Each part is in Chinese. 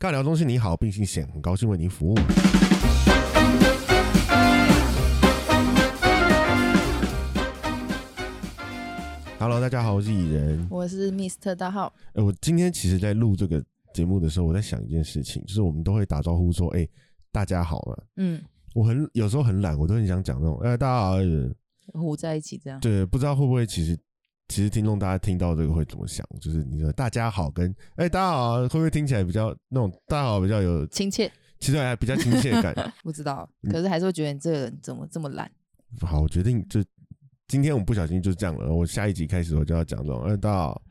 尬聊中心你好，并信险很高兴为您服务。Hello，大家好，我是蚁人。我是 Mr 大号。呃，我今天其实在录这个节目的时候，我在想一件事情，就是我们都会打招呼说：“哎、大家好嘛。嗯，”我很有时候很懒，我都很想讲那种“哎、大家好”呃。糊在一起这样。对，不知道会不会其实其实听众大家听到这个会怎么想？就是你说“大家好”跟“哎、大家好、啊”会不会听起来比较那种“大家好”比较有，亲切，其实还比较亲切感？不知道，嗯可是还是会觉得你这个人怎么这么懒？好，我决定就今天我不小心就这样了。我下一集开始我就要讲这种，哎、大家好，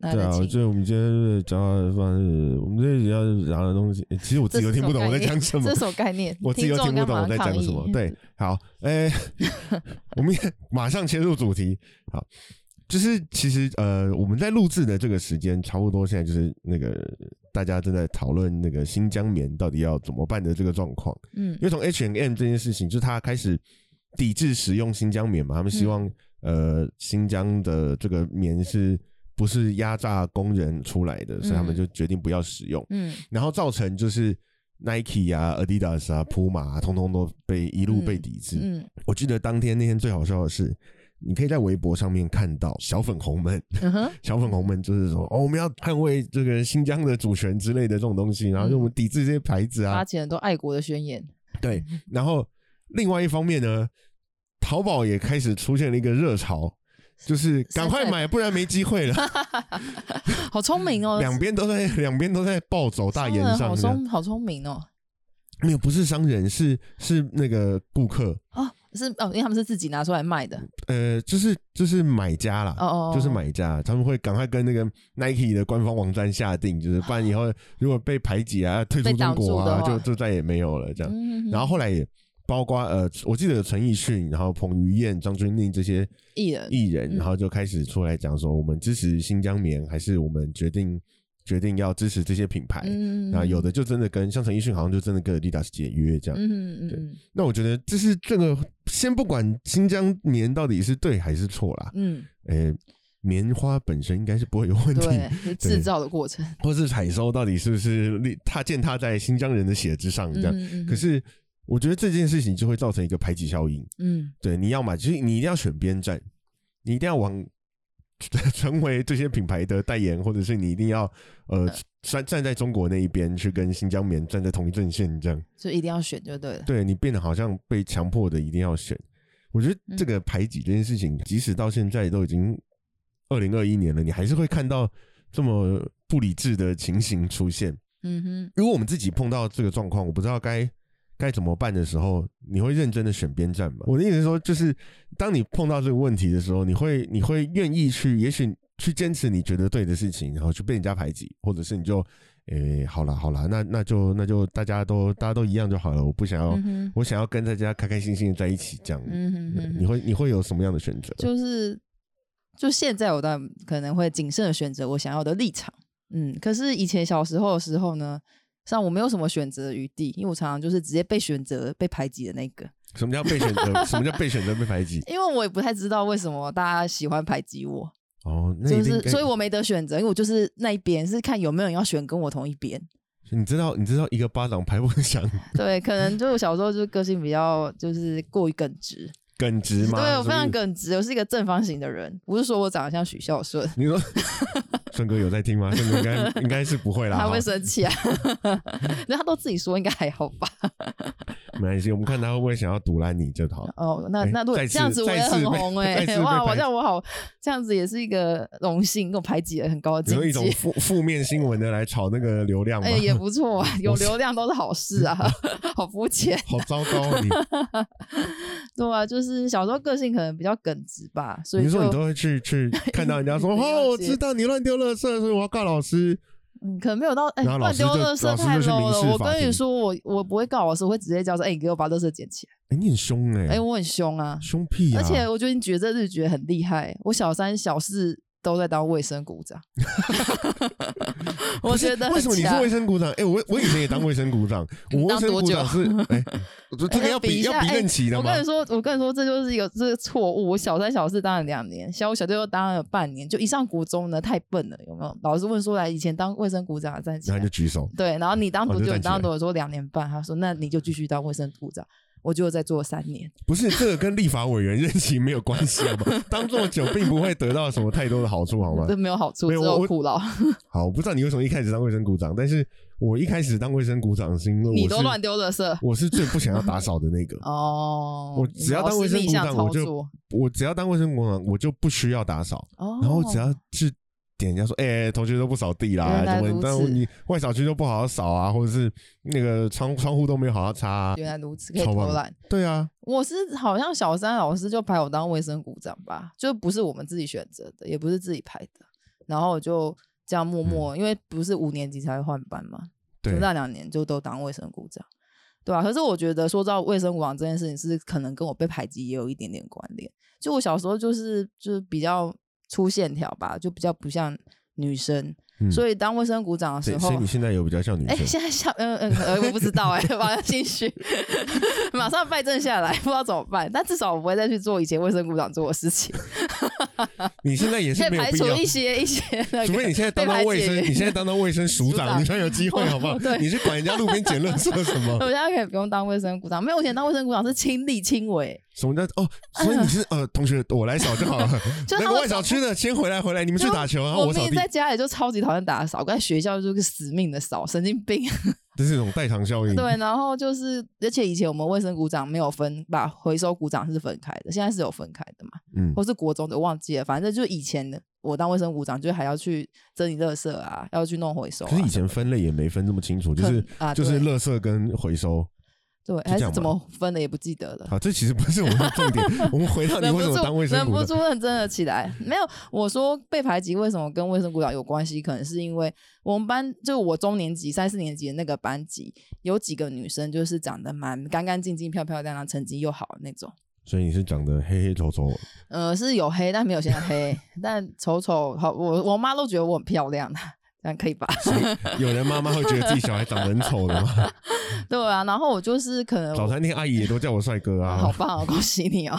对啊，就我们今天讲的方式，我们这一集要讲的东西，哎其实我自己都听不懂我在讲什么这，是什么概念？我自己都听不懂我在讲什么。对，好，哎、我们也马上切入主题。好，就是其实呃，我们在录制的这个时间，差不多现在就是那个大家正在讨论那个新疆棉到底要怎么办的这个状况。嗯因为从 H and M 这件事情，就是他开始抵制使用新疆棉嘛，他们希望、呃新疆的这个棉是不是压榨工人出来的，所以他们嗯就决定不要使用。嗯然后造成就是 Nike 啊、Adidas 啊、Puma 啊，通通都被一路被抵制。嗯我记得当天那天最好笑的是，你可以在微博上面看到小粉红们，小粉红们就是说哦，我们要捍卫这个新疆的主权之类的这种东西，然后就我们抵制这些牌子啊发，起很多爱国的宣言。对。然后另外一方面呢，淘宝也开始出现了一个热潮。就是赶快买，不然没机会了。好聪明哦，两边都在，两边都在暴走大言上这样。聪好聪明哦。没有，不是商人，是是那个顾客，哦，是哦，因为他们是自己拿出来卖的。呃，就是就是买家啦，哦哦，就是买家，他们会赶快跟那个 Nike 的官方网站下定，就是不然以后如果被排挤啊、退出中国啊，就就再也没有了这样。嗯。然后后来也包括呃，我记得有陈奕迅，然后彭于晏、张钧甯这些艺人艺人，嗯然后就开始出来讲说，我们支持新疆棉，还是我们决定决定要支持这些品牌。嗯，那有的就真的跟像陈奕迅好像就真的跟 Adidas 解约这样。嗯嗯嗯那我觉得这是这个，先不管新疆棉到底是对还是错啦，嗯，诶，棉花本身应该是不会有问题，对，制造的过程。或是采收到底是不是立踏践踏在新疆人的血之上这样。嗯嗯，可是我觉得这件事情就会造成一个排挤效应。嗯对，你要嘛，就是你一定要选边站，你一定要往 成为这些品牌的代言，或者是你一定要呃站站在中国那一边去跟新疆棉站在同一阵线这样。就一定要选就对了。对你变得好像被强迫的一定要选。我觉得这嗯个排挤这件事情，即使到现在都已经二零二一年了，你还是会看到这么不理智的情形出现。嗯哼，如果我们自己碰到这个状况，我不知道该该怎么办的时候，你会认真的选边站吗？我的意思是说，就是当你碰到这个问题的时候，你会你会愿意去，也许去坚持你觉得对的事情，然后去被人家排挤，或者是你就，诶、好啦好啦，那那就那就大家都大家都一样就好了，我不想要，嗯，我想要跟大家开开心心的在一起，这样。嗯哼哼哼你会你会有什么样的选择？就是就现在我当然可能会谨慎的选择我想要的立场，嗯，可是以前小时候的时候呢，像我没有什么选择的余地，因为我常常就是直接被选择被排挤的那个，什么叫被选择？什么叫被选择被排挤？因为我也不太知道为什么大家喜欢排挤我，哦，那就是所以我没得选择，因为我就是那一边是看有没有人要选跟我同一边，你知道你知道一个巴掌拍不响，对，可能就我小时候就个性比较就是过于耿直，耿直吗？对我非常耿直，我是一个正方形的人，不是说我长得像许孝顺。你说顺哥有在听吗？顺哥应该应该是不会啦，他会生气啊，那他都自己说，应该还好吧？没关系，我们看他会不会想要堵拦你就好。哦，那哎那如果这样子我也很红哎、哇，我排这样我好，这样子也是一个荣幸，跟我排挤了很高的境有一种，负负面新闻的来炒那个流量吗？哎、也不错啊，有流量都是好事啊，好肤浅，好糟糕啊你！对啊，就是小时候个性可能比较耿直吧，所以就你说你都会去去看到人家说哦，我知道你乱丢垃圾，所以我要告老师。嗯，可能没有到哎乱丢垃圾太 low 了。我跟你说，我我不会告老师，我会直接叫说，哎、你给我把垃圾捡起来。哎，你很凶哎，哎、我很凶啊，凶屁啊！而且我觉得你觉得这日觉很厉害。我小三、小四都在当卫生股长。我觉得为什么你是卫生股长？哎，我我以前也当卫生股长，我卫生股长是哎，这个要比要比任期的吗？我跟你说，我跟你说，这就是一个这个错误。我小三小四当了两年，小五小六又当了半年，就一上国中呢，太笨了，有没有？老师问出来，以前当卫生股长站起来，然后就举手。对，然后你当多久？你当多久？说两年半。他说那你就继续当卫生股长。我就再做三年，不是这个跟立法委员任期没有关系好吗？当这么久并不会得到什么太多的好处好吗？这没有好处，只有苦劳。好，我不知道你为什么一开始当卫生股长，但是我一开始当卫生股长是因为你都乱丢垃圾，我是最不想要打扫的那个哦。我只要当卫生股长，我就我只要当卫生股长，我就不需要打扫，然后只要是。点人家说，哎，同学都不扫地啦，怎么？但你外小区都不好好扫啊，或者是那个窗窗户都没有好好擦。原来如此，可以偷懒。对啊，我是好像小三老师就排我当卫生股长吧，就不是我们自己选择的，也不是自己排的，然后我就这样默默，因为不是五年级才会换班嘛，就那两年就都当卫生股长，对吧？可是我觉得说到卫生股长这件事情，是可能跟我被排挤也有一点点关联。就我小时候就是就是比较。粗线条吧，就比较不像女生，所以当卫生股长的时候，所以你现在有比较像女生？哎，现在像嗯嗯，我不知道哎，马上继续，马上败阵下来，不知道怎么办，但至少我不会再去做以前卫生股长做的事情。你现在也是没有必要一些一些，除非你现在当到卫生，你现在当到卫生署长，你才有机会，好不好？对，你去管人家路边捡垃圾什么？我现在可以不用当卫生股长，没有，我现在当卫生股长是亲力亲为。什么叫哦？所以你是呃，同学，我来扫就好了。那个外扫区的先回来，回来你们去打球，然后我扫地。在家里就超级讨厌打扫，在学校就是死命的扫，神经病。这是一种代偿效应。对，然后就是，而且以前我们卫生股长没有分，把回收股长是分开的，现在是有分开的嘛？嗯，或是国中的忘记了，反正就是以前的我当卫生股长，就还要去整理垃圾啊，要去弄回收。可是以前分类也没分这么清楚，就是啊就是垃圾跟回收。对，还是怎么分的也不记得了。好，这其实不是我们的重点。我们回到你为什么当卫生股忍不住认真的起来。没有，我说被排挤为什么跟卫生股长有关系？可能是因为我们班就我中年级三四年级的那个班级有几个女生，就是长得蛮干干净净、漂漂亮亮，成绩又好的那种。所以你是长得黑黑丑丑？呃，是有黑，但没有现在黑。但丑丑好，我我妈都觉得我很漂亮。可以吧？有人妈妈会觉得自己小孩长得很丑的吗？对啊，然后我就是可能早餐店阿姨也都叫我帅哥啊，好棒啊，恭喜你哦！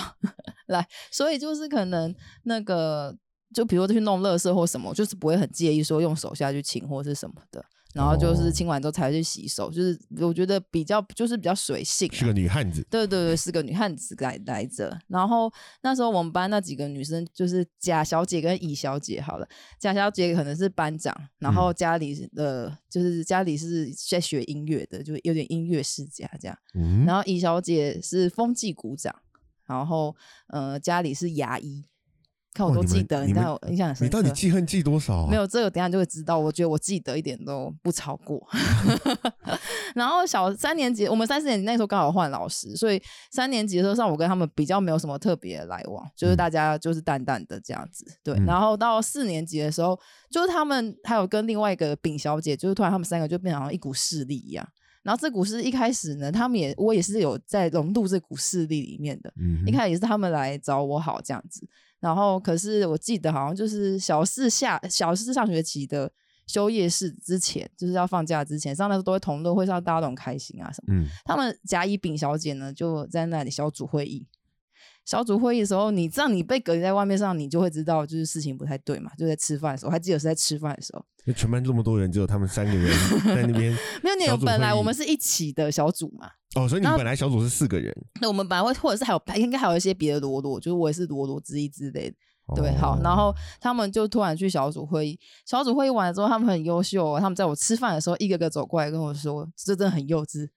来，所以就是可能那个，就比如说去弄乐色或什么，就是不会很介意说用手下去请或是什么的。然后就是清完之后才去洗手，就是我觉得比较就是比较随性，是个女汉子。对对对，是个女汉子来来着。然后那时候我们班那几个女生就是贾小姐跟乙小姐，好了，贾小姐可能是班长，然后家里的就是家里是在学音乐的，就有点音乐世家这样。然后乙小姐是风纪股长，然后呃家里是牙医。看我都记得，你看我印象很深。你到底记恨记多少？没有这个，等下就会知道。我觉得我记得一点都不超过。然后小三年级，我们三四年级那时候刚好换老师，所以三年级的时候上我跟他们比较没有什么特别来往，就是大家就是淡淡的这样子。对，然后到四年级的时候，就是他们还有跟另外一个丙小姐，就是突然他们三个就变成一股势力一样。然后这股势一开始呢，他们也我也是有在融入这股势力里面的。嗯，一开始也是他们来找我好这样子。然后，可是我记得好像就是小四下小四上学期的休业式之前，就是要放假之前，上那时候都会同乐会上大家都很开心啊什么。嗯，他们甲乙丙小姐呢就在那里小组会议。小组会议的时候，你知道你被隔离在外面上，你就会知道就是事情不太对嘛。就在吃饭的时候，我还记得是在吃饭的时候。就全班这么多人，只有他们三个人 在那边。没有，你本来我们是一起的小组嘛。哦，所以你本来小组是四个人。那我们本来会，或者是还有，应该还有一些别的罗罗，就是我也是罗罗之一之类的。对，好，然后他们就突然去小组会议。小组会议完了之后，他们很优秀，他们在我吃饭的时候，一个个走过来跟我说：“这真的很幼稚。”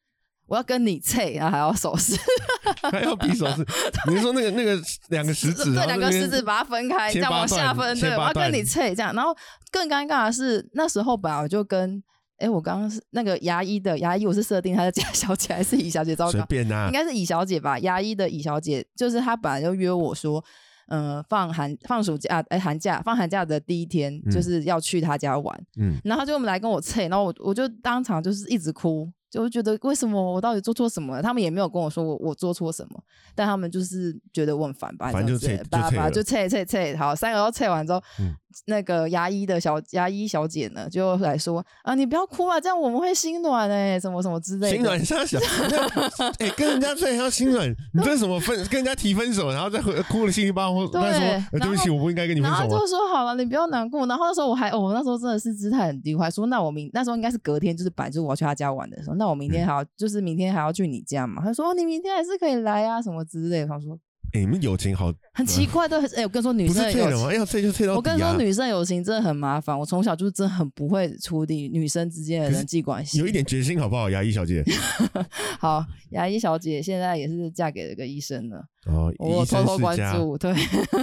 我要跟你测，然后还要手势，还要比手势。你说那个那个两个食指，对，两个食指把它分开，这样往下分。对，我要跟你测这样。然后更尴尬的是，那时候本来我就跟，哎，我刚刚是那个牙医的牙医，我是设定他是贾小姐还是乙小姐？糟糕，随便啊，应该是乙小姐吧。牙医的乙小姐，就是她本来就约我说，嗯，放寒放暑假，哎，寒假放寒假的第一天，就是要去她家玩。嗯，然后就我们来跟我测，然后我我就当场就是一直哭。就觉得为什么我到底做错什么了？他们也没有跟我说我我做错什么，但他们就是觉得我很烦吧，反正就这样子切就切了叭叭就切切切，好，三个都切完之后，嗯那个牙医的小牙医小姐呢就来说啊，你不要哭啊，这样我们会心软哎、什么什么之类的。心软傻小，哎、跟人家睡要心软，你这是什么分？跟人家提分手，然后再回哭的稀里巴拉，对再说、呃、对不起，我不应该跟你分然后手啊就。说好了，你不要难过。然后那时候我还，哦，我那时候真的是姿态很低，我还说那我明那时候应该是隔天，就是本来就是我要去他家玩的时候，那我明天还要、就是明天还要去你家嘛。他说、哦、你明天还是可以来啊，什么之类的。他说哎、你们友情好，很奇怪的，哎、我跟你说女生的友情是退了吗？要退就退到、啊。我跟你说，女生友情真的很麻烦。我从小就是真的很不会处理女生之间的人际关系。有一点决心好不好，牙医小姐？好，牙医小姐现在也是嫁给了个医生了，哦，我偷偷关。注。对，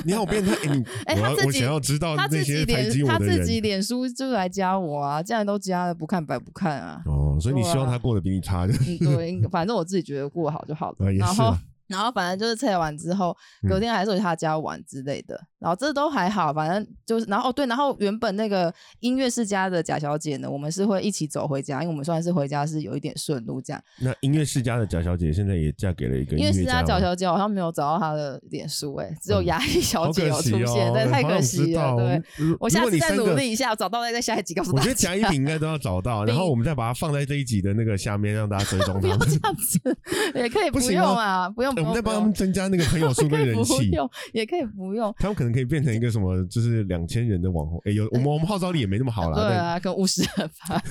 你好变态！哎、你 哎我他自己要我想要知道她那自己些排挤我的人。自己脸书就来加我啊，既然都加了，不看白不看啊。哦，所以你希望他过得比你差，就嗯，对，反正我自己觉得过好就好了。啊也然后然后反正就是测完之后，隔嗯天还是有去他家玩之类的。然后这都还好，反正就是，然后哦对，然后原本那个音乐世家的贾小姐呢，我们是会一起走回家，因为我们算是回家是有一点顺路这样。那音乐世家的贾小姐现在也嫁给了一个音乐世家贾小姐好像没有找到她的脸书，哎，只有嗯牙医小姐有出惜现，哦，对，太可惜了。对，我下次再努力一下，找到再在下一集告诉大家。我觉得贾一平应该都要找到，然后我们再把它放在这一集的那个下面，让大家追踪 不他们。用这样子，也可以不用啊，不用，不用，我们再帮他们增加那个朋友数可以不跟人气，用，也可以不用。他们可能可以变成一个什么，就是两千人的网红。哎，有我们我们号召力也没那么好啦，对啊，跟五十人吧，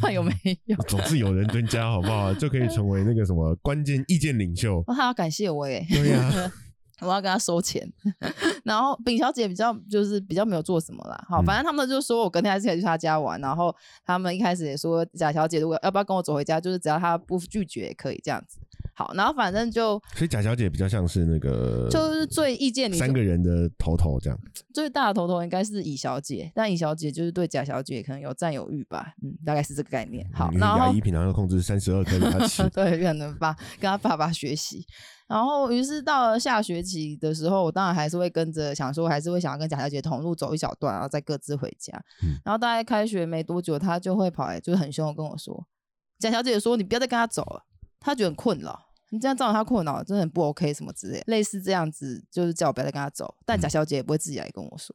看有没有。但 总是有人增加，好不好？就可以成为那个什么关键意见领袖。哦，他要感谢我耶，对呀，我要跟他收钱。然后丙小姐比较就是比较没有做什么啦，好，嗯反正他们就说我隔天还是可以去他家玩。然后他们一开始也说贾小姐如果要不要跟我走回家，就是只要她不拒绝也可以这样子。好，然后反正就所以贾小姐比较像是那个就是最意见你三个人的头头这样。最大的头头应该是乙小姐，但乙小姐就是对贾小姐可能有占有欲吧，嗯，大概是这个概念。好，然后牙医平常要控制三十二颗给他吃，对，可能吧，跟他爸爸学习。然后，于是到了下学期的时候，我当然还是会跟着想说，还是会想要跟贾小姐同路走一小段，然后再各自回家。嗯然后大概开学没多久，他就会跑来，就是很凶的跟我说：“贾小姐说你不要再跟他走了，他觉得很困扰，你这样造成他困扰，真的很不 OK 什么之类，类似这样子，就是叫我不要再跟他走。但贾小姐也不会自己来跟我说。”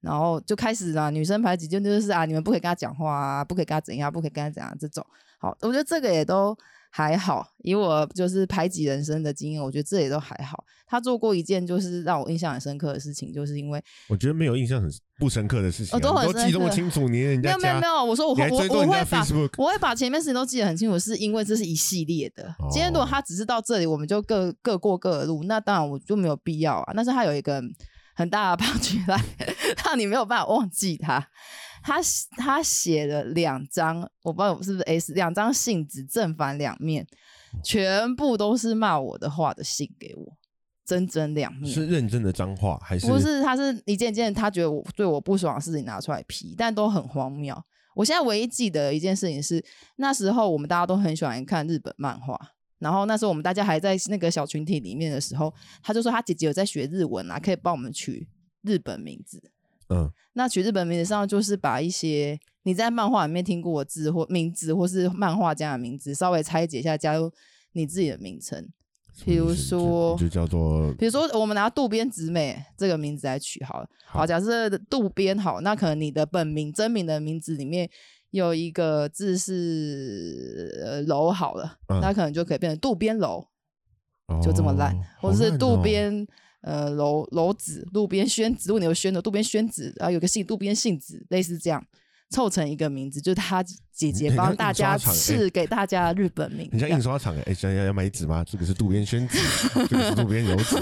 然后就开始啊，女生排挤就就是啊，你们不可以跟他讲话啊，不可以跟他怎样，不可以跟他怎样这种。好，我觉得这个也都还好，以我就是排挤人生的经验，我觉得这也都还好。他做过一件就是让我印象很深刻的事情，就是因为我觉得没有印象很不深刻的事情啊，哦都很记这么清楚，你人没家没有没有没有，我说我我我会把我会把前面事情都记得很清楚，是因为这是一系列的。今天如果哦他只是到这里，我们就各各过各的路，那当然我就没有必要啊。但是他有一个很大的 棒举来，让你没有办法忘记他。他他写了两张，我不知道是不是 S 两张信纸，正反两面，全部都是骂我的话的信给我，整整两面。是认真的脏话还是不是，他是一件件他觉得我对我不爽的事情拿出来批，但都很荒谬。我现在唯一记得一件事情是，那时候我们大家都很喜欢看日本漫画，然后那时候我们大家还在那个小群体里面的时候，他就说他姐姐有在学日文啊，可以帮我们取日本名字。嗯那取日本名字上就是把一些你在漫画里面听过的字或名字，或是漫画家的名字稍微拆解一下，加入你自己的名称。比如说就叫做比如说，我们拿渡边直美这个名字来取好了。好，好假设渡边好，那可能你的本名真名的名字里面有一个字是呃楼好了，嗯那可能就可以变成渡边楼，就这么烂，哦或者是渡边。呃，楼楼子、渡边宣子，如果你有宣的渡边宣子，然后有个姓渡边杏子，类似这样。凑成一个名字，就是他姐姐帮大家赐给大家的日本名。你像印刷厂哎，哎，想要要买纸吗？这个是渡边宣纸，这个是渡边油纸，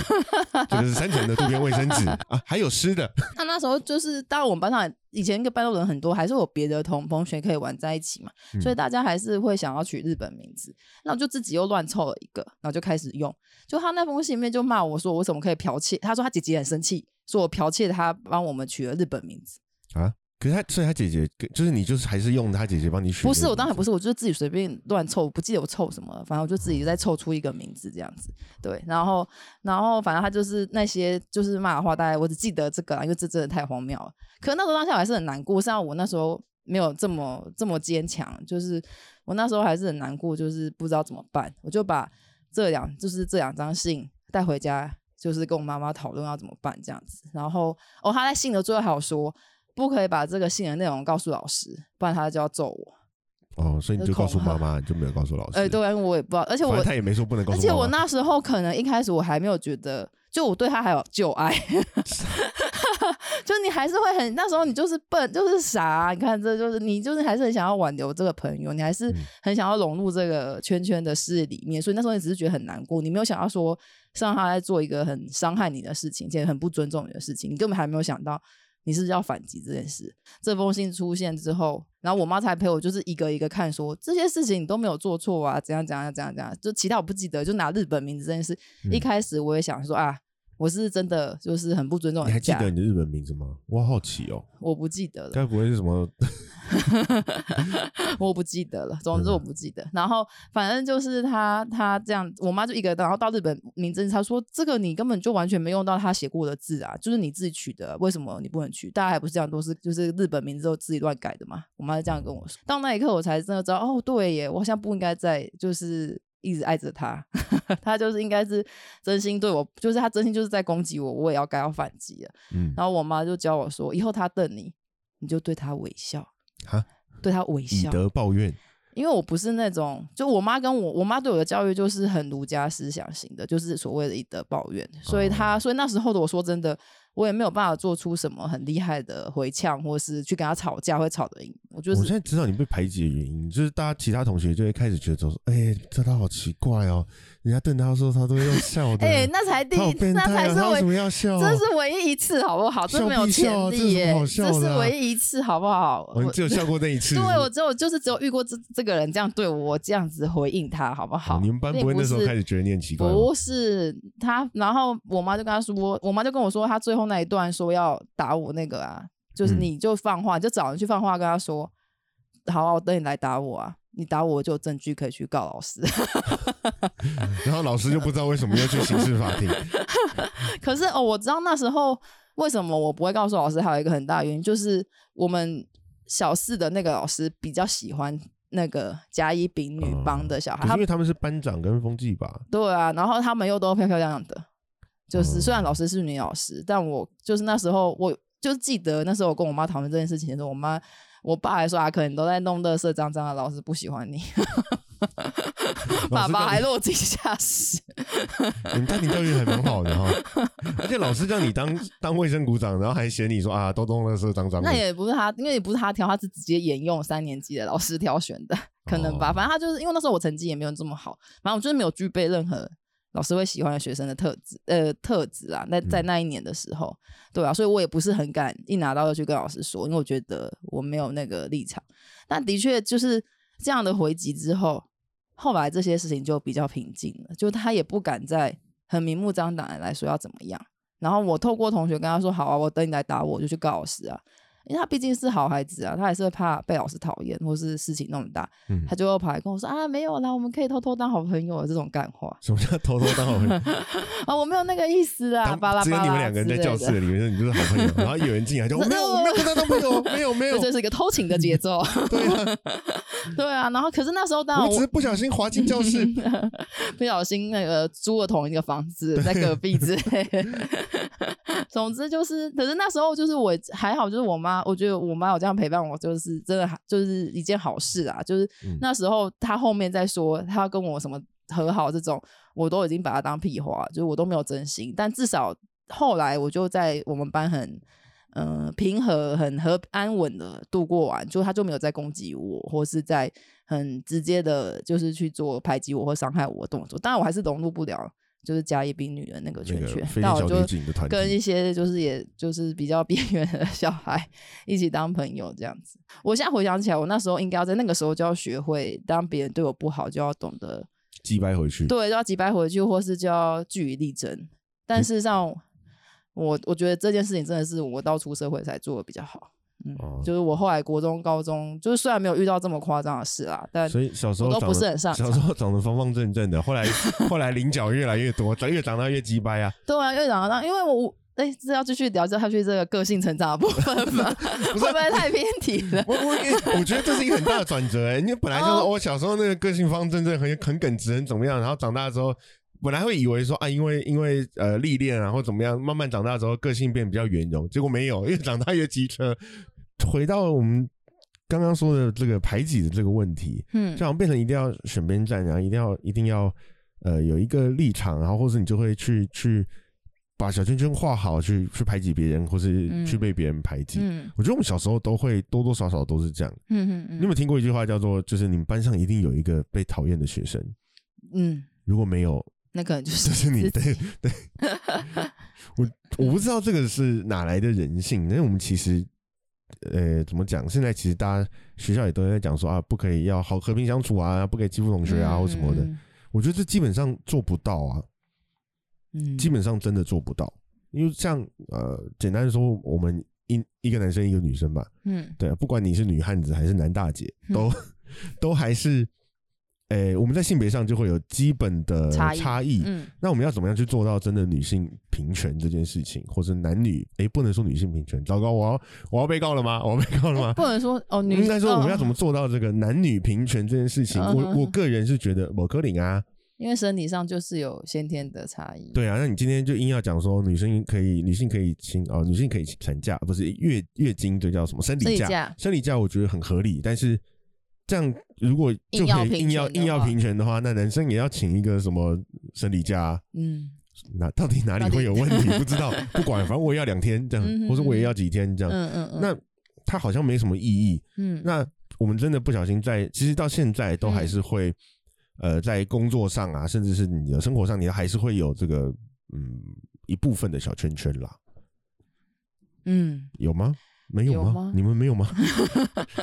这个是三层的渡边卫生纸啊，还有湿的，他那时候就是，当然我们班上以前一个班的人很多，还是有别的同同学可以玩在一起嘛，嗯所以大家还是会想要取日本名字。那我就自己又乱凑了一个，然后就开始用。就他那封信里面就骂我说我怎么可以剽窃，他说他姐姐很生气，说我剽窃他帮我们取了日本名字。啊。可是他，所以他姐姐就是你，就是还是用他姐姐帮你取的名字。不是，我当然不是，我就是自己随便乱凑，不记得我凑什么了，反正我就自己再凑出一个名字这样子。对，然后然后反正他就是那些就是骂的话，大概我只记得这个啦，因为这真的太荒谬了。可是那时候当下我还是很难过，像我那时候没有这么这么坚强，就是我那时候还是很难过，就是不知道怎么办，我就把这两就是这两张信带回家，就是跟我妈妈讨论要怎么办这样子。然后哦，他在信的最后还有说，不可以把这个信的内容告诉老师，不然他就要揍我。哦，所以你就告诉妈妈，你就没有告诉老师。哎，对，我也不知道，而且我他也没说不能告诉。而且我那时候可能一开始我还没有觉得，就我对他还有旧爱。就你还是会很那时候你就是笨就是傻，你看这就是你就是还是很想要挽留这个朋友，你还是很想要融入这个圈圈的事里面，所以那时候你只是觉得很难过，你没有想到说让他在做一个很伤害你的事情，且很不尊重你的事情，你根本还没有想到你是要反击这件事。这封信出现之后，然后我妈才陪我就是一个一个看，说这些事情你都没有做错啊，怎样怎样怎样怎样，就其他我不记得，就拿日本名字这件事，一开始我也想说啊。我是真的就是很不尊重。你还记得你的日本名字吗？我好奇哦。我不记得了。该不会是什么？我不记得了。总之我不记得。然后反正就是他他这样，我妈就一个，然后到日本名字，他说这个你根本就完全没用到他写过的字啊，就是你自己取的，为什么你不能取？大家还不是这样，都是就是日本名字都自己乱改的嘛。我妈就这样跟我说。到那一刻我才真的知道，哦，对耶，我好像不应该在就是。一直爱着他，他就是应该是真心对我，就是他真心就是在攻击我，我也要该要反击了。嗯，然后我妈就教我说，以后他瞪你，你就对他微笑，哈，对他微笑，以德报怨。因为我不是那种，就我妈跟我，我妈对我的教育就是很儒家思想型的，就是所谓的以德报怨。所以他，所以那时候的我说真的。我也没有办法做出什么很厉害的回呛，或是去跟他吵架会吵得赢。我觉得我现在知道你被排挤的原因，就是大家其他同学就会开始觉得说：“哎，这他好奇怪哦。”人家瞪他的时候，他都用笑的。哎，那才第，那才是为什么要笑？这是唯一一次，好不好？这没有潜力耶，这是唯一一次，好不好？我只有笑过那一次。对，我只有就是只有遇过这这个人这样对我，这样子回应他，好不好？你们班不会那时候开始觉得你很奇怪？不是他，然后我妈就跟他说，我妈就跟我说，他最后那一段说要打我那个啊，就是你就放话，就找人去放话跟他说，好，我等你来打我啊。你打我我就有证据可以去告老师，然后老师就不知道为什么要去刑事法庭。可是哦，我知道那时候为什么我不会告诉老师，还有一个很大原因就是我们小四的那个老师比较喜欢那个甲乙丙女帮的小孩，因为他们是班长跟风纪吧？对啊，然后他们又都漂漂亮亮的，就是虽然老师是女老师，但我就是那时候我就记得那时候我跟我妈讨论这件事情的时候，我妈。我爸还说啊，可能都在弄乐色脏脏的，老师不喜欢你。爸爸还落井下石。你家庭教育还蛮好的哈，而且老师叫你当当卫生股长，然后还嫌你说啊，都弄乐色脏脏。那也不是他，因为也不是他挑，他是直接沿用三年级的老师挑选的，可能吧。反正他就是因为那时候我成绩也没有这么好，反正我就是没有具备任何。老师会喜欢学生的特质，呃，特质啊。那在那一年的时候，对啊，所以我也不是很敢一拿到就去跟老师说，因为我觉得我没有那个立场。但的确就是这样的回击之后，后来这些事情就比较平静了，就他也不敢再很明目张胆的来说要怎么样。然后我透过同学跟他说：“好啊，我等你来打我，就去告老师啊。”因为他毕竟是好孩子啊，他还是会怕被老师讨厌，或是事情弄大，他就会跑来跟我说啊，没有啦，我们可以偷偷当好朋友这种干话。什么叫偷偷当好朋友啊？我没有那个意思啊，巴拉巴拉。只有你们两个人在教室里面，你就是好朋友，然后有人进来就 没有，没有跟他当朋友，没有没有，这是一个偷情的节奏。对啊，对啊，然后可是那时候当然我只是不小心滑进教室，不小心那个租了同一个房子在隔壁之类。总之就是，可是那时候就是我还好，就是我妈，我觉得我妈有这样陪伴我，就是真的就是一件好事啊。就是那时候她后面再说她要跟我什么和好这种，我都已经把她当屁话，就是我都没有真心。但至少后来我就在我们班很嗯平和、很和安稳的度过完，就他就没有再攻击我，或是在很直接的，就是去做排挤我或伤害我的动作。当然我还是融入不了。就是甲乙丙女的那个圈圈，那我就跟一些就是也就是比较边缘的小孩一起当朋友这样子。我现在回想起来，我那时候应该要在那个时候就要学会，当别人对我不好，就要懂得击败回去。对，就要击败回去，或是就要据理力争。但事实上，我我觉得这件事情真的是我到出社会才做的比较好。嗯，就是我后来国中、高中，就是虽然没有遇到这么夸张的事啊，但所以小时候都不是很上。小时候长得方方正正的，后来 后来棱角越来越多，长越长大越鸡掰啊。对啊，越长大，因为我哎，这要继续聊下去这个个性成长的部分吗？会不会太偏题了？我我我觉得这是一个很大的转折哎，你本来就是哦我小时候那个个性方正正很很耿直很怎么样，然后长大之后。本来会以为说啊，因为因为呃历练啊或怎么样，慢慢长大之后个性变比较圆融，结果没有，越长大越机车。回到我们刚刚说的这个排挤的这个问题，嗯就好像变成一定要选边站，然后一定要一定要呃有一个立场，然后或者你就会去去把小圈圈画好，去去排挤别人，或是嗯去被别人排挤。嗯我觉得我们小时候都会多多少少都是这样。嗯嗯嗯你有没有听过一句话叫做“就是你们班上一定有一个被讨厌的学生嗯，”？如果没有，那可能就是就是你对对。我我不知道这个是哪来的人性，因为我们其实。呃，怎么讲？现在其实大家学校也都在讲说啊，不可以要好和平相处啊，不可以欺负同学啊，或什么的。嗯我觉得这基本上做不到啊，嗯，基本上真的做不到。因为像呃，简单说，我们一一个男生一个女生吧，嗯对啊，不管你是女汉子还是男大姐，嗯都 都还是，诶、我们在性别上就会有基本的差异差异。嗯那我们要怎么样去做到真的女性平权这件事情，或者男女？诶、不能说女性平权，糟糕，我要我要被告了吗？我要被告了吗？不能说哦，女应该说我们要怎么？做到这个男女平权这件事情？我我个人是觉得某科领啊，因为生理上就是有先天的差异。对啊，那你今天就硬要讲说女生可以，女性可以请哦，女性可以请产假，不是月月经，这叫什么？生理假生理假我觉得很合理，但是这样如果就可以硬要硬要平权的话，那男生也要请一个什么生理假啊？嗯那到底哪里会有问题？不知道，不管，反正我也要两天这样，嗯或者我也要几天这样。嗯嗯嗯，那他好像没什么意义。嗯那我们真的不小心在，其实到现在都还是会，呃，在工作上啊，甚至是你的生活上，你还是会有这个嗯一部分的小圈圈啦，嗯有吗？没有吗？你们没有吗？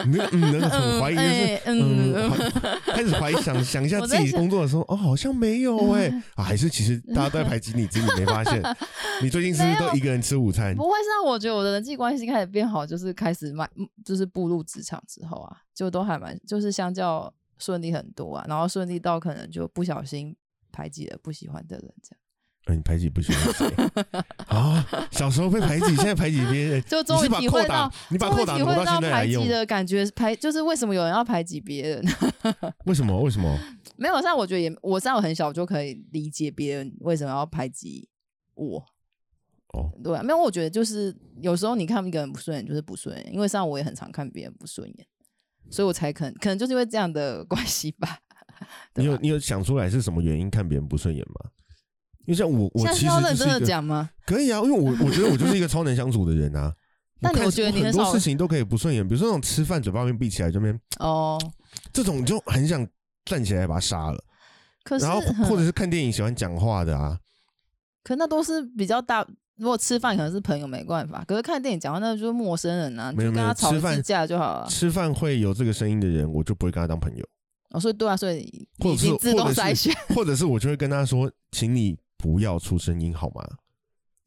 你那个嗯，那个很怀疑，就是哎嗯，开始怀疑，想想一下 自己工作的时候，哦，好像没有哎、啊，还是其实大家都在排挤你，只是你没发现。你最近是不是都一个人吃午餐不？会是让我觉得我的人际关系开始变好，就是开始迈，嗯就是步入职场之后啊，就都还蛮，就是相较顺利很多啊，然后顺利到可能就不小心排挤了不喜欢的人，这样呃你排挤不喜欢谁啊？小时候被排挤，现在排挤别人，就终于体会到，你把扣打挪到到排挤现在来用，的感觉，排就是为什么有人要排挤别人？为什么？为什么？没有，像我觉得也，我在我很小就可以理解别人为什么要排挤我。哦，对啊，没有，我觉得就是有时候你看一个人不顺眼，就是不顺眼，因为像我也很常看别人不顺眼，所以我才可能可能就是因为这样的关系吧。吧你有你有想出来是什么原因看别人不顺眼吗？因为像我，我其实是要认真的讲吗？可以啊，因为我我觉得我就是一个超能相处的人啊。看但你我觉得你很很多事情都可以不顺眼，比如说那种吃饭嘴巴边闭起来这边，哦，这种就很想站起来把他杀了。可是然后或者是看电影喜欢讲话的啊，可那都是比较大。如果吃饭可能是朋友没办法，可是看电影讲话那就是陌生人啊，没有没有就跟他吵一次架就好了。吃饭会有这个声音的人，我就不会跟他当朋友，哦，所以对啊，所以或者是自动筛选或者是我就会跟他说，请你不要出声音好吗？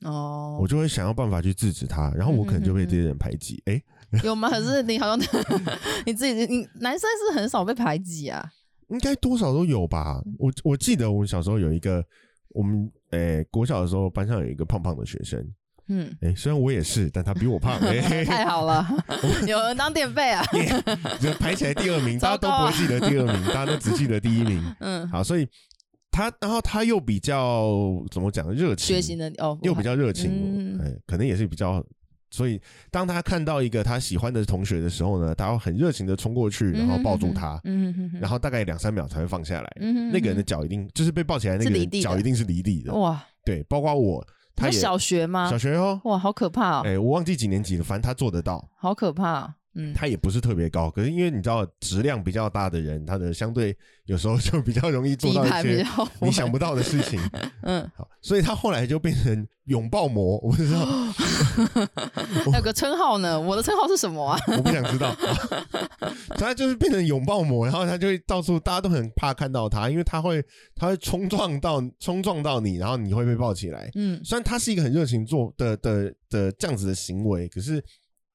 哦我。就会想要办法去制止他，然后我可能就被这些人排挤。哎、有吗？可是你好像你自己，你男生是很少被排挤啊。应该多少都有吧？我我记得我们小时候有一个，我们诶、国小的时候班上有一个胖胖的学生，嗯，诶、虽然我也是，但他比我胖，诶、太好了，有人当垫背啊。就排起来第二名，大家都不会记得第二名，大家都只记得第一名。嗯，好，所以他，然后他又比较怎么讲，热情，学习能力哦，又比较热情，嗯哎、可能也是比较。所以，当他看到一个他喜欢的同学的时候呢，他会很热情的冲过去，然后抱住他，嗯哼哼，然后大概两三秒才会放下来。嗯哼那个人的脚一定就是被抱起来，那个脚一定是离地的。哇，对，包括我，他也他小学吗？小学哦，哇，好可怕哦，哎，我忘记几年级了，反正他做得到，好可怕哦。嗯，他也不是特别高，可是因为你知道质量比较大的人，他的相对有时候就比较容易做到一些你想不到的事情。嗯，好，所以他后来就变成拥抱魔，我不知道，还有个称号呢，我的称号是什么啊？我不想知道。他就是变成拥抱魔，然后他就会到处，大家都很怕看到他，因为他会他会冲撞到冲撞到你，然后你会被抱起来。嗯虽然他是一个很热情做的的的这样子的行为，可是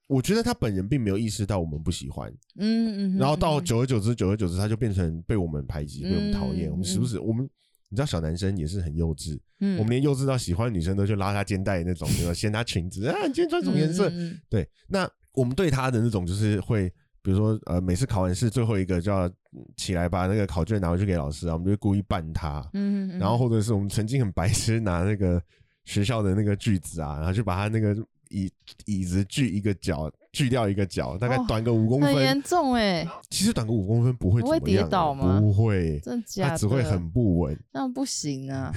我觉得他本人并没有意识到我们不喜欢，嗯嗯，然后到嗯久而久之，久而久之，他就变成被我们排挤、被我们讨厌。嗯我们时不时我们你知道小男生也是很幼稚，嗯，我们连幼稚到喜欢女生都去拉她肩带那种，对吧？掀她裙子啊，你今天穿什么颜色？对，那我们对他的那种就是会，比如说呃，每次考完试最后一个就要嗯起来把那个考卷拿回去给老师啊，我们就会故意扮他，嗯，嗯然后或者是我们曾经很白痴拿那个学校的那个句子啊，然后就把他那个椅椅子锯一个角，锯掉一个角，大概哦短个五公分。很严重哎，其实短个五公分不会不会跌倒吗不会，真的假的？它只会很不稳。那不行啊，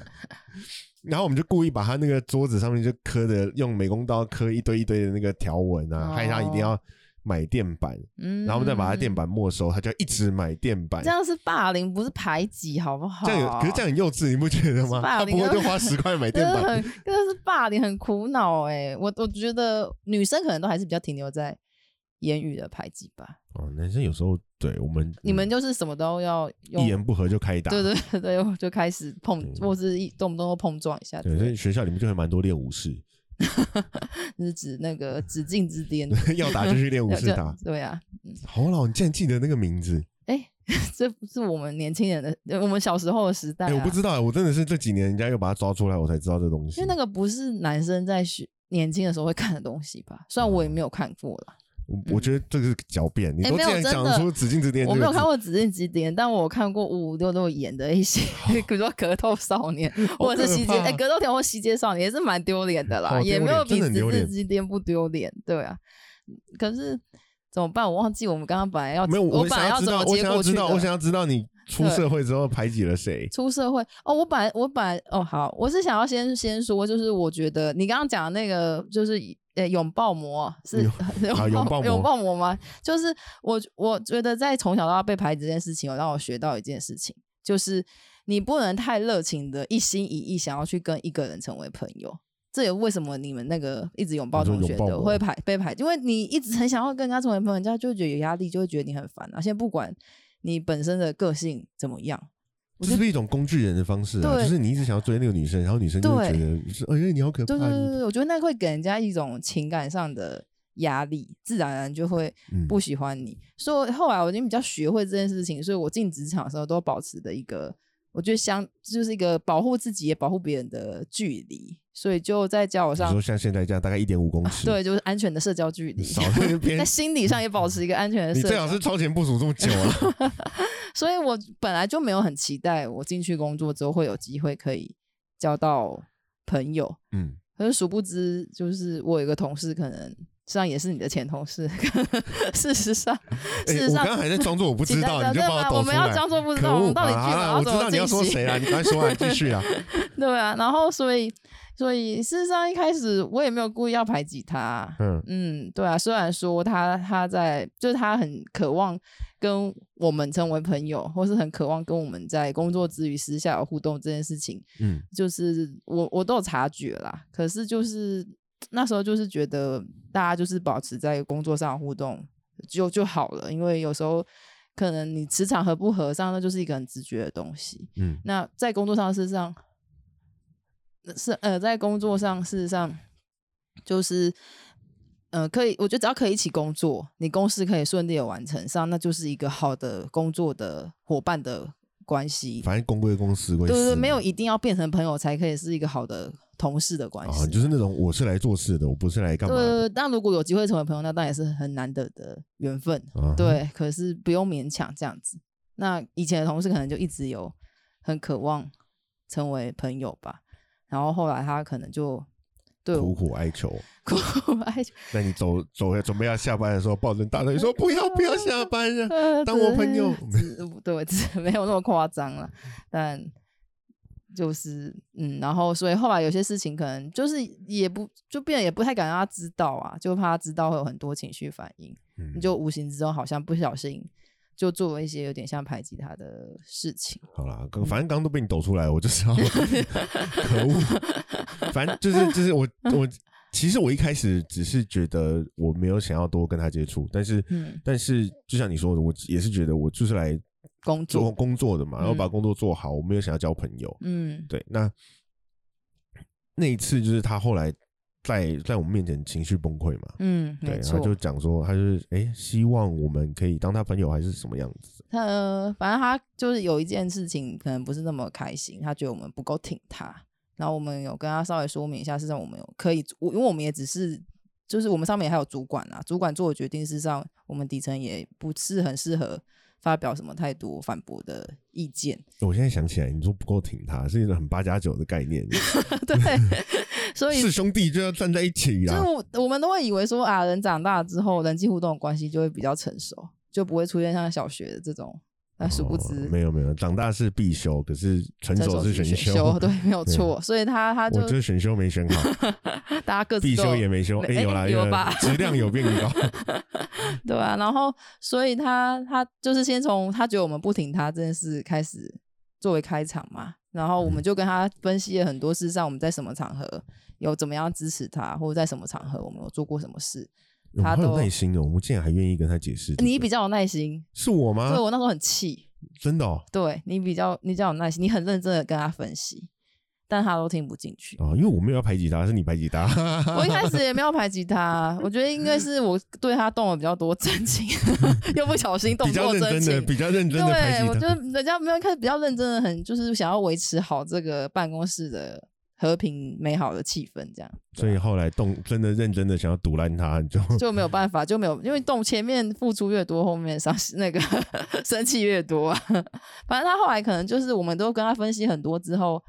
然后我们就故意把他那个桌子上面就刻的，用美工刀刻一堆一堆的那个条纹啊，哦害他一定要买垫板，嗯，然后我们再把他垫板没收，他就一直买垫板这。样是霸凌，不是排挤，好不好？这样有，可是这样很幼稚，你不觉得吗？霸凌他不会就花十块买真垫板，的很，真的是霸凌，很苦恼哎。我我觉得女生可能都还是比较停留在言语的排挤吧。哦，男生有时候对我们你们嗯就是什么都要用一言不合就开打，对对对，就开始碰，嗯或是一动不动就碰撞一下之对，所以学校里面就会蛮多练武士，是指那个紫禁之巅。要打就去练武士打。对啊，嗯好老，你竟然记得那个名字？哎，这不是我们年轻人的，呃我们小时候的时代。我不知道，我真的是这几年人家又把它抓出来，我才知道这东西。因为那个不是男生在学年轻的时候会看的东西吧？虽然我也没有看过啦，我我觉得这个是狡辩，你都竟然讲出紫禁之巅，我没有看。过《紫禁之巅》，但我看过五五六六演的一些，比如说《格斗少年 》或者是《西街》哎，《格斗天或》《西街少年》也是蛮丢脸的啦，也没有比《紫禁之巅》不丢脸，对啊。可是怎么办？我忘记我们刚刚本来要没有，我本来要知道，我想要知道。我想要知道你出社会之后排挤了谁？出社会哦，我本来我本来哦好，我是想要先先说，就是我觉得你刚刚讲的那个就是呃拥抱魔是 啊拥抱魔拥抱魔吗？就是我我觉得在从小到大被排挤这件事情，有让我学到一件事情，就是你不能太热情的一心一意想要去跟一个人成为朋友。这也为什么你们那个一直拥抱同学的会排被排，因为你一直很想要跟人家成为朋友，人家就会觉得有压力，就会觉得你很烦啊。现在不管你本身的个性怎么样，这是不是一种工具人的方式啊？对就是你一直想要追那个女生，然后女生就会觉得是，哎呀，你好可怕对对对对，我觉得那会给人家一种情感上的压力，自然而然就会嗯不喜欢你。所以后来我已经比较学会这件事情，所以我进职场的时候都保持的一个，我觉得相就是一个保护自己也保护别人的距离。所以就在交友上你说，像现在这样，大概一点五公尺，对，就是安全的社交距离。少在那 边在，心理上也保持一个安全的社交你最好是超前部署这么久啊！所以我本来就没有很期待我进去工作之后会有机会可以交到朋友，嗯，可是殊不知，就是我有一个同事，可能实际上也是你的前同事。事实上，哎事实上我刚刚还在装作我不知道，你就把我抖出我们要来。装作不知道，我！们到底好啦剧本要怎么我知道你要？说谁啊，你赶快说啊，继续啊。对啊，然后所以所以事实上一开始我也没有故意要排挤他。嗯嗯，对啊，虽然说他他在就是他很渴望跟我们成为朋友，或是很渴望跟我们在工作之余私下有互动这件事情，嗯，就是我我都有察觉啦，可是就是那时候就是觉得大家就是保持在工作上互动就就好了，因为有时候可能你磁场合不合上，那就是一个很直觉的东西。嗯那在工作上，事实上是呃，在工作上事实上就是。呃，可以，我觉得只要可以一起工作，你公司可以顺利的完成上，那就是一个好的工作的伙伴的关系。反正公归公，私归私嘛。对对对，没有一定要变成朋友才可以是一个好的同事的关系。啊，就是那种我是来做事的，我不是来干嘛的。对，但如果有机会成为朋友，那当然也是很难得的缘分。啊，对，可是不用勉强这样子。那以前的同事可能就一直有很渴望成为朋友吧，然后后来他可能就对苦苦哀求。苦苦哀求。那你走走准备要下班的时候，抱着大腿说不要不要下班啊！呃当我朋友只对，只没有那么夸张了，但就是嗯，然后所以后来有些事情可能就是也不就变得也不太敢让他知道啊，就怕他知道会有很多情绪反应，嗯你就无形之中好像不小心就做了一些有点像排挤他的事情。好啦，刚反正刚刚都被你抖出来，我就知道，可恶。反正就是就是我 我其实我一开始只是觉得我没有想要多跟他接触，但是嗯，但是就像你说的，我也是觉得我就是来做工作，工作的嘛，然后把嗯工作做好，我没有想要交朋友。嗯对，那那一次就是他后来在在我们面前情绪崩溃嘛。嗯，对。他就讲说，他就是哎、希望我们可以当他朋友，还是什么样子？他呃反正他就是有一件事情可能不是那么开心，他觉得我们不够挺他，然后我们有跟他稍微说明一下，事实上我们有可以，我因为我们也只是就是我们上面还有主管啊，主管做的决定，事实上我们底层也不是很适合发表什么太多反驳的意见，我现在想起来，你说不够挺他，是一个很八加九的概念，对，所以是兄弟就要站在一起就是。我我们都会以为说啊，人长大之后人际互动的关系就会比较成熟，就不会出现像小学的这种，但殊不哦知。没有没有，长大是必修，可是成熟是选选修。对，没有错。所以他他就我这选修没选好，大家各自必修也没修，哎、哎有啦啦有吧质量有变高。对啊，然后所以他他就是先从他觉得我们不挺他这件事开始作为开场嘛，然后我嗯们就跟他分析了很多事实上我们在什么场合有怎么样支持他，或者在什么场合我们有做过什么事。他都耐心的，我们竟然还愿意跟他解释。你比较有耐心，是我吗对？我那时候很气。真的哦，对你比较你比较有耐心，你很认真的跟他分析，但他都听不进去。哦，因为我没有要排挤他，是你排挤他。我一开始也没有排挤他，我觉得应该是我对他动了比较多真情，又不小心动比较过真认真的，情。比较认真的排对，我觉。得人家没有开始比较认真的，很就是想要维持好这个办公室的和平美好的气氛，这样。所以后来动真的认真的想要堵烂他，你就就没有办法，就没有，因为动前面付出越多，后面伤那个生气越多啊。反正他后来可能就是，我们都跟他分析很多之后，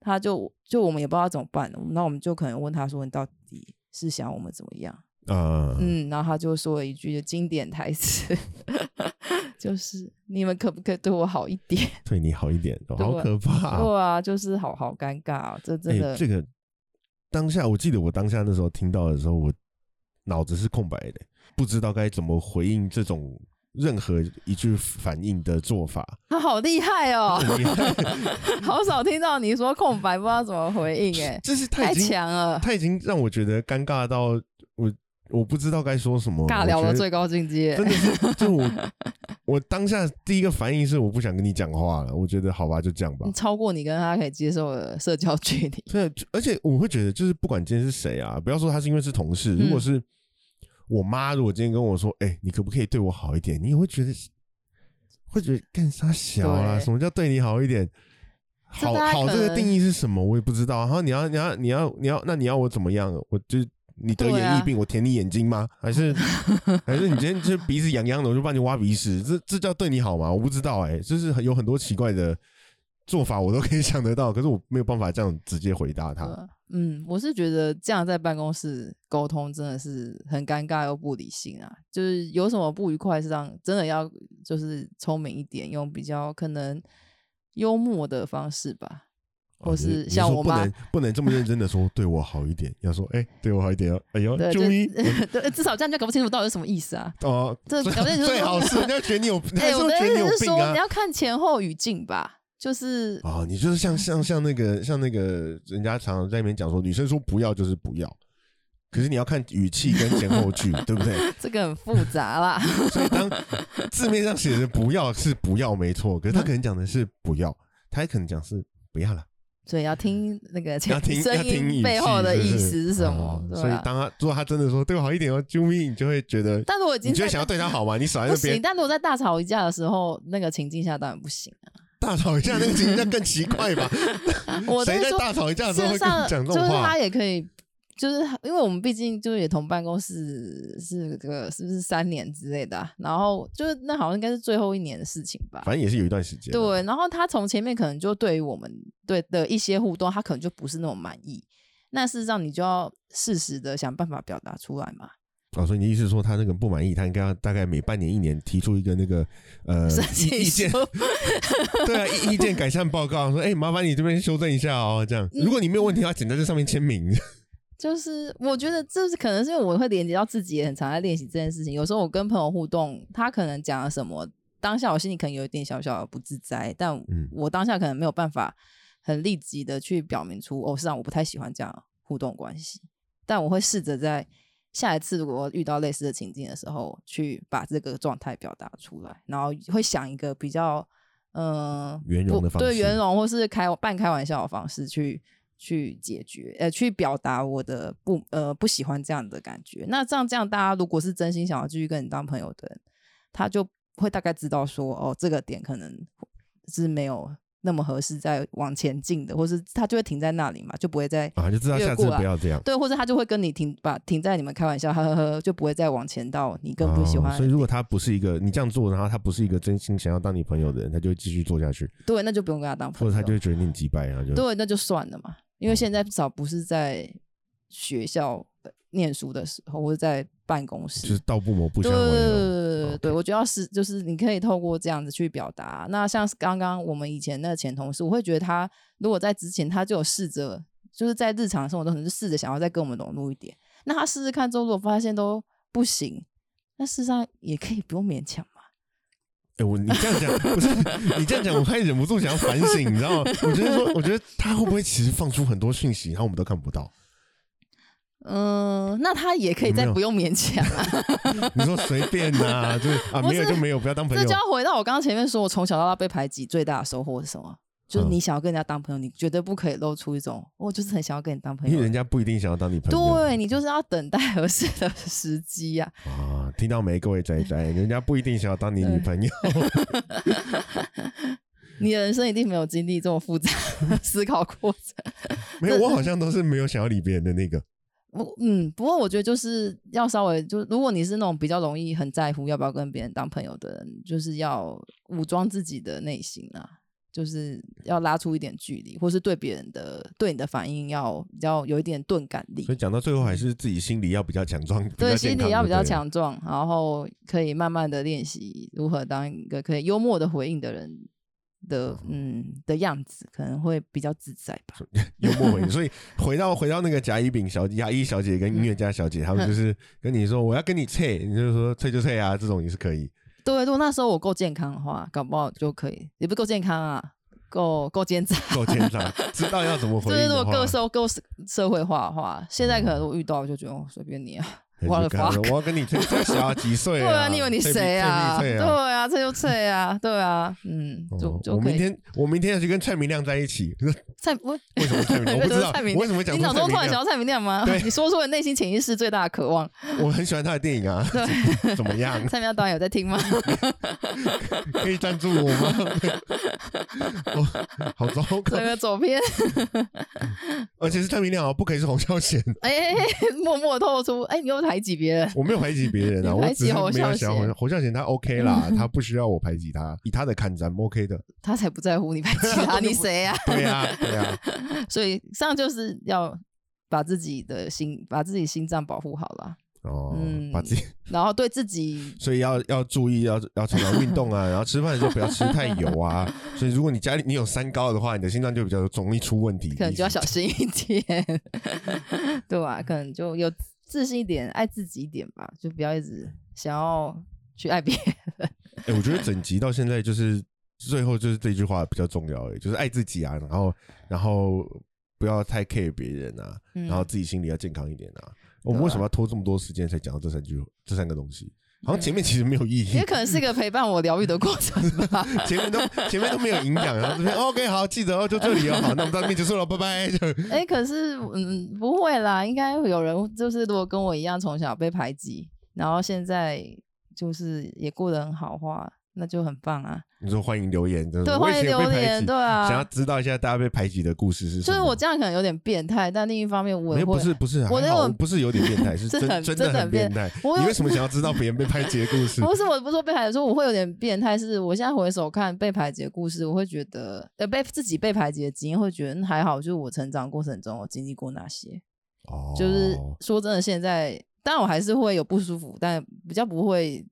他就就我们也不知道怎么办，那我们就可能问他说：“你到底是想我们怎么样啊？”，嗯，然后他就说了一句经典台词，就是“你们可不可以对我好一点对你好一点，哦好可？”怕哦。对啊，就是好好尴尬啊，这真的哎，这个当下，我记得我当下那时候听到的时候，我脑子是空白的，不知道该怎么回应这种任何一句反应的做法。他 好厉害哦，好少听到你说空白，不知道怎么回应，哎，这是太强了。他已经让我觉得尴尬到我我不知道该说什么，尬聊的最高境界，真的是，就我我当下第一个反应是我不想跟你讲话了，我觉得好吧，就这样吧你。超过你跟他可以接受的社交距离。对，而且我会觉得，就是不管今天是谁啊，不要说他是因为是同事，如果嗯是我妈，如果今天跟我说，哎、你可不可以对我好一点？你也会觉得会觉得干啥小啊？什么叫对你好一点？好好，这个定义是什么？我也不知道。然后你要你要你要你要，那你要我怎么样？我就你得眼翳病，我舔你眼睛吗？还是 还是你今天就鼻子痒痒的，我就帮你挖鼻屎？这这叫对你好吗？我不知道哎、就是很有很多奇怪的做法，我都可以想得到，可是我没有办法这样直接回答他。嗯，我是觉得这样在办公室沟通真的是很尴尬又不理性啊。就是有什么不愉快，是让真的要就是聪明一点，用比较可能幽默的方式吧，或是像我妈能不能这么认真的说对我好一点，要说哎、对我好一点哦，哎呦对，就啾咪 对，至少这样就搞不清楚到底是什么意思啊。哦，最这搞不清楚 最好是人家觉得你有，还哎、我的意思是说，啊你。要看前后语境吧，就是哦，你就是像像像那个像那个人家常常在那边讲说，女生说不要就是不要，可是你要看语气跟前后句，对不对？这个很复杂啦。所以当字面上写的不要是不要没错，可是他可能讲的是不要，他也可能讲是不要了。所以要听那个要前听 要声音背后的意思是什么？所以当他如果他真的说对我好一点哦，啾咪，你就会觉得，但如果已经在你就会想要对他好嘛？你少在不行，那边但如果在大吵一架的时候，那个情境下当然不行啊。大吵一架，那个情况更奇怪吧？我在说，谁在大吵一架的时候会讲这种就是他话？也可以，就是因为我们毕竟就是也同办公室是个是不是三年之类的啊、然后就是那好像应该是最后一年的事情吧。反正也是有一段时间。，对，然后他从前面可能就对于我们对的一些互动，他可能就不是那么满意。那事实上，你就要适时的想办法表达出来嘛。哦，所以你的意思是说他那个不满意，他应该要大概每半年一年提出一个那个呃意见，对啊，意意见改善报告，说哎、麻烦你这边修正一下哦，这样。如果你没有问题的话，请在这上面签名。就是我觉得这是可能是因为我会连接到自己也很常在练习这件事情。有时候我跟朋友互动，他可能讲了什么，当下我心里可能有一点小小的不自在，但嗯我当下可能没有办法很立即的去表明出哦，实际上我不太喜欢这样互动关系。但我会试着在下一次如果遇到类似的情境的时候，去把这个状态表达出来，然后会想一个比较嗯、呃圆融的方式对圆融或是开半开玩笑的方式去去解决，呃，去表达我的不呃不喜欢这样的感觉。那这样这样，大家如果是真心想要继续跟你当朋友的人，他就会大概知道说，哦，这个点可能是没有那么合适再往前进的，或是他就会停在那里嘛，就不会再啊，就知道下次不要这样。对，或者他就会跟你停，把停在你们开玩笑，呵呵呵，就不会再往前到你更不喜欢。所以如果他不是一个你这样做，然后他不是一个真心想要当你朋友的人，他就会继续做下去。对，那就不用跟他当朋友。或者他就会觉得你击败，然后就对，那就算了嘛。因为现在至少不是在学校念书的时候，或者在办公室，就是道不谋不相为。对对对对，我觉得是就是你可以透过这样子去表达。那像刚刚我们以前那个前同事，我会觉得他如果在之前他就有试着，就是在日常生活中可能是试着想要再跟我们融入一点。那他试试看之后，如果发现都不行，那事实上也可以不用勉强嘛。我你这样讲不是你这样讲，我开始忍不住想要反省，你知道吗？我觉得说，我觉得他会不会其实放出很多讯息，然后我们都看不到？嗯，那他也可以再不用勉强啊。你说随便呐，就是啊，没有就没有，不要当朋友。这就要回到我刚刚前面说，我从小到大被排挤，最大的收获是什么？就是你想要跟人家当朋友，你绝对不可以露出一种我就是很想要跟你当朋友，因为人家不一定想要当你朋友。对你就是要等待合适的时机呀。啊，听到没，各位仔仔，人家不一定想要当你女朋友。你的人生一定没有经历这么复杂思考过程。没有，我好像都是没有想要理别人的那个。我嗯，不过我觉得就是要稍微就，如果你是那种比较容易很在乎要不要跟别人当朋友的人，就是要武装自己的内心啊。就是要拉出一点距离，或是对别人的对你的反应要比较有一点钝感力。所以讲到最后，还是自己心理要比较强壮，对，心理要比较强壮，然后可以慢慢的练习如何当一个可以幽默的回应的人的嗯的样子，可能会比较自在吧。幽默回应，所以回到回到那个甲乙丙小甲乙小姐跟音乐家小姐，他们就是跟你说我要跟你脆，你就说脆就脆啊，这种也是可以。对，如果那时候我够健康的话，搞不好就可以，也不够健康啊，够够奸诈，够奸诈，知道要怎么回。就是如果够社够社会化的话，现在可能我遇到就觉得随便你啊。我的发，我要跟你吹，再小几岁啊？对啊，你以为你谁啊？对啊，这就脆啊，对啊，嗯，就就我明天我明天要去跟蔡明亮在一起。蔡为 为什么蔡明亮？我不知道 为什么讲。你脑中突然想到蔡明亮吗？对，你说出了内心潜意识最大的渴望。我很喜欢他的电影啊。对，怎么样？蔡明亮导演有在听吗？可以赞助我吗？好糟糕，这个左边。而且是蔡明亮哦，不可以是洪孝贤。哎，默默透露出，哎，你又排挤别人？我没有排挤别人啊，我只是没有想洪洪孝贤，他 OK 啦，他不需要我排挤他，以他的看咱 OK 的。他才不在乎你排挤他，你谁啊？对啊，对啊。所以上就是要把自己的心，把自己心脏保护好了。哦，把自己，然后对自己，所以要要注意，要要常常运动啊，然后吃饭的时候不要吃太油啊。所以如果你家里你有三高的话，你的心脏就比较容易出问题，可能就要小心一点，对吧？可能就有自信一点，爱自己一点吧，就不要一直想要去爱别人。哎，我觉得整集到现在就是最后就是这句话比较重要，哎，就是爱自己啊，然后然后不要太 care 别人啊，然后自己心里要健康一点啊。我们为什么要拖这么多时间才讲到这三句、这三个东西？好像前面其实没有意义，也可能是一个陪伴我疗愈的过程吧。前面都前面都没有营养，然后这边 OK 好，记得哦，就这里哦，好，那我们到这边结束了，拜拜。哎，可是嗯，不会啦，应该有人就是如果跟我一样从小被排挤，然后现在就是也过得很好话。那就很棒啊！你说欢迎留言，对，欢迎留言，对啊，想要知道一下大家被排挤的故事是什么？就是我这样可能有点变态，但另一方面我也不是不是，我那种不是有点变态，是真真的很变态。你为什么想要知道别人被排挤的故事？不是，我不是说被排挤，说我会有点变态。是我现在回首看被排挤的故事，我会觉得呃被自己被排挤的经验，会觉得还好，就是我成长过程中我经历过哪些。哦，就是说真的，现在当然我还是会有不舒服，但比较不会。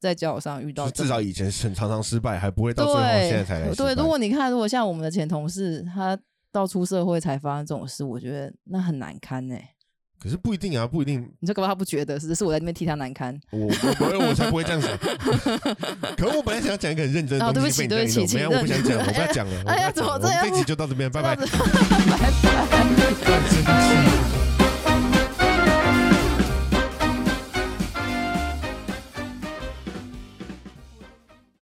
在交友上遇到，至少以前很常常失败，还不会到最后现在才来。对，如果你看，如果像我们的前同事，他到出社会才发生这种事，我觉得那很难堪哎。可是不一定啊，不一定。你说搞不好他不觉得，是是我在那边替他难堪。我我我才不会这样想。可我本来想要讲一个很认真的东西，对不起，对不起，没有，我不想讲，我不要讲了。哎呀，怎么这样？这集就到这边，拜拜。拜拜。